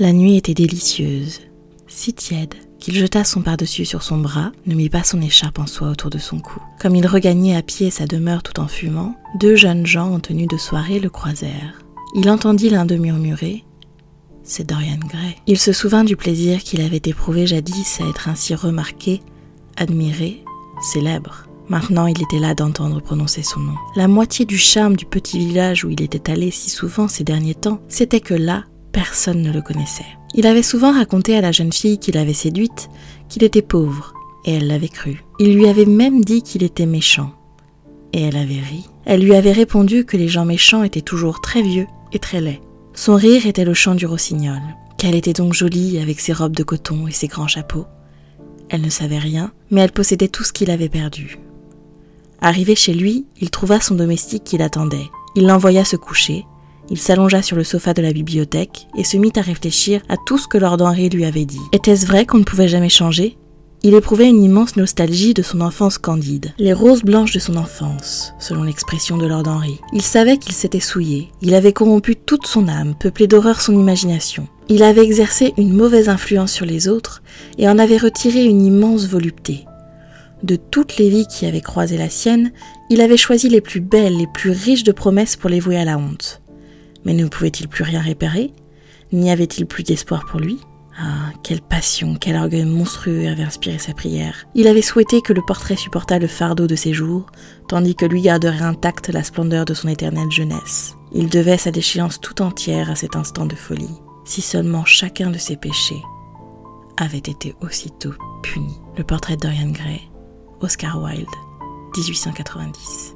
La nuit était délicieuse, si tiède qu'il jeta son pardessus sur son bras, ne mit pas son écharpe en soie autour de son cou. Comme il regagnait à pied sa demeure tout en fumant, deux jeunes gens en tenue de soirée le croisèrent. Il entendit l'un d'eux murmurer C'est Dorian Gray. Il se souvint du plaisir qu'il avait éprouvé jadis à être ainsi remarqué, admiré, célèbre. Maintenant, il était là d'entendre prononcer son nom. La moitié du charme du petit village où il était allé si souvent ces derniers temps, c'était que là, personne ne le connaissait. Il avait souvent raconté à la jeune fille qu'il avait séduite qu'il était pauvre, et elle l'avait cru. Il lui avait même dit qu'il était méchant, et elle avait ri. Elle lui avait répondu que les gens méchants étaient toujours très vieux et très laids. Son rire était le chant du rossignol. Qu'elle était donc jolie avec ses robes de coton et ses grands chapeaux. Elle ne savait rien, mais elle possédait tout ce qu'il avait perdu. Arrivé chez lui, il trouva son domestique qui l'attendait. Il l'envoya se coucher, il s'allongea sur le sofa de la bibliothèque et se mit à réfléchir à tout ce que Lord Henry lui avait dit. Était-ce vrai qu'on ne pouvait jamais changer? Il éprouvait une immense nostalgie de son enfance candide, les roses blanches de son enfance, selon l'expression de Lord Henry. Il savait qu'il s'était souillé, il avait corrompu toute son âme, peuplé d'horreur son imagination. Il avait exercé une mauvaise influence sur les autres et en avait retiré une immense volupté. De toutes les vies qui avaient croisé la sienne, il avait choisi les plus belles, les plus riches de promesses pour les vouer à la honte. Mais ne pouvait-il plus rien réparer? N'y avait-il plus d'espoir pour lui? Ah, quelle passion, quel orgueil monstrueux avait inspiré sa prière. Il avait souhaité que le portrait supportât le fardeau de ses jours, tandis que lui garderait intacte la splendeur de son éternelle jeunesse. Il devait sa déchéance tout entière à cet instant de folie. Si seulement chacun de ses péchés avait été aussitôt puni. Le portrait de Dorian Gray, Oscar Wilde, 1890.